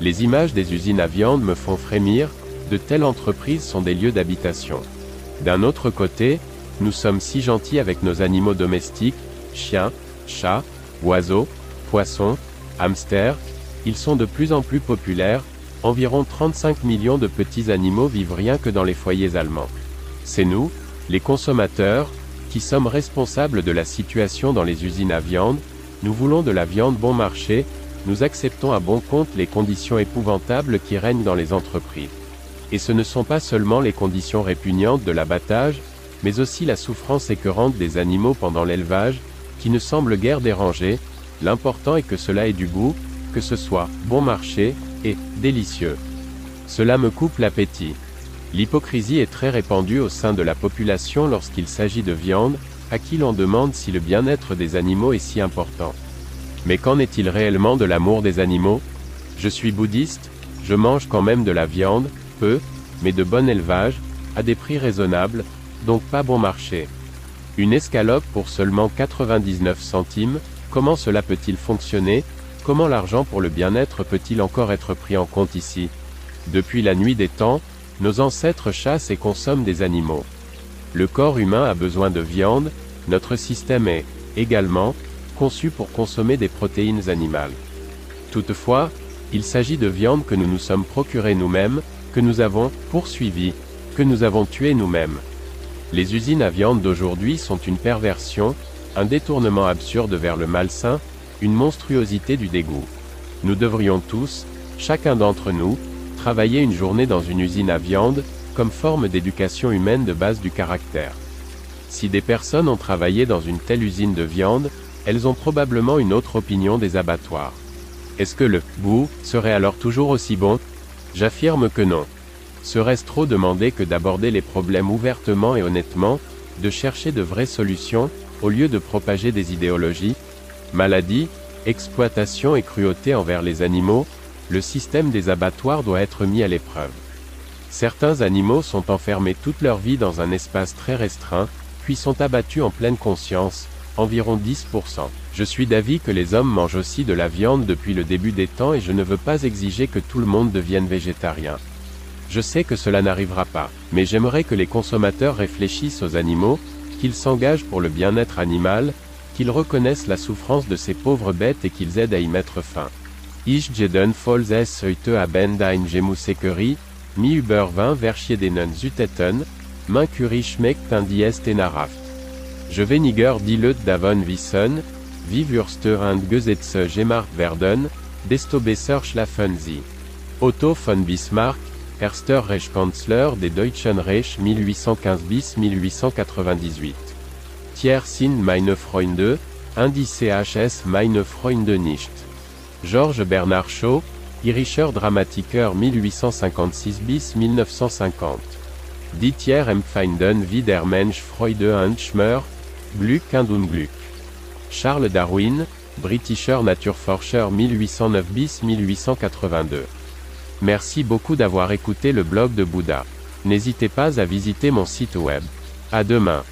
Les images des usines à viande me font frémir, de telles entreprises sont des lieux d'habitation. D'un autre côté, nous sommes si gentils avec nos animaux domestiques, chiens, chats, oiseaux, poissons, hamsters, ils sont de plus en plus populaires, environ 35 millions de petits animaux vivent rien que dans les foyers allemands. C'est nous, les consommateurs, qui sommes responsables de la situation dans les usines à viande, nous voulons de la viande bon marché, nous acceptons à bon compte les conditions épouvantables qui règnent dans les entreprises. Et ce ne sont pas seulement les conditions répugnantes de l'abattage, mais aussi la souffrance écœurante des animaux pendant l'élevage, qui ne semble guère déranger, l'important est que cela ait du goût, que ce soit bon marché, et délicieux. Cela me coupe l'appétit. L'hypocrisie est très répandue au sein de la population lorsqu'il s'agit de viande, à qui l'on demande si le bien-être des animaux est si important. Mais qu'en est-il réellement de l'amour des animaux? Je suis bouddhiste, je mange quand même de la viande, peu, mais de bon élevage, à des prix raisonnables, donc pas bon marché. Une escalope pour seulement 99 centimes, comment cela peut-il fonctionner? Comment l'argent pour le bien-être peut-il encore être pris en compte ici? Depuis la nuit des temps, nos ancêtres chassent et consomment des animaux. Le corps humain a besoin de viande, notre système est, également, conçu pour consommer des protéines animales. Toutefois, il s'agit de viande que nous nous sommes procurée nous-mêmes, que nous avons poursuivie, que nous avons tuée nous-mêmes. Les usines à viande d'aujourd'hui sont une perversion, un détournement absurde vers le malsain, une monstruosité du dégoût. Nous devrions tous, chacun d'entre nous, travailler une journée dans une usine à viande, comme forme d'éducation humaine de base du caractère. Si des personnes ont travaillé dans une telle usine de viande, elles ont probablement une autre opinion des abattoirs. Est-ce que le goût serait alors toujours aussi bon? J'affirme que non. Serait-ce trop demander que d'aborder les problèmes ouvertement et honnêtement, de chercher de vraies solutions, au lieu de propager des idéologies Maladie, exploitation et cruauté envers les animaux, le système des abattoirs doit être mis à l'épreuve. Certains animaux sont enfermés toute leur vie dans un espace très restreint, puis sont abattus en pleine conscience, environ 10%. Je suis d'avis que les hommes mangent aussi de la viande depuis le début des temps et je ne veux pas exiger que tout le monde devienne végétarien. Je sais que cela n'arrivera pas, mais j'aimerais que les consommateurs réfléchissent aux animaux, qu'ils s'engagent pour le bien-être animal, qu'ils reconnaissent la souffrance de ces pauvres bêtes et qu'ils aident à y mettre fin. Ich jeden Abend ein mi über 20 verschiedenen curie schmeckt. Je weniger davon wissen, wie und Gesetze gemacht werden, desto besser schlafen. Otto von Bismarck, erster Reichskanzler des Deutschen Reich 1815 bis 1898. Tiers sind meine Freunde, Indice HS meine Freunde nicht. Georges Bernard Shaw, Irischer Dramatiker 1856 bis 1950. Die Tiers empfinden wie der Mensch Freude und Schmör, Glück und Unglück. Charles Darwin, Britisher Naturforscher 1809 bis 1882. Merci beaucoup d'avoir écouté le blog de Bouddha. N'hésitez pas à visiter mon site web. À demain.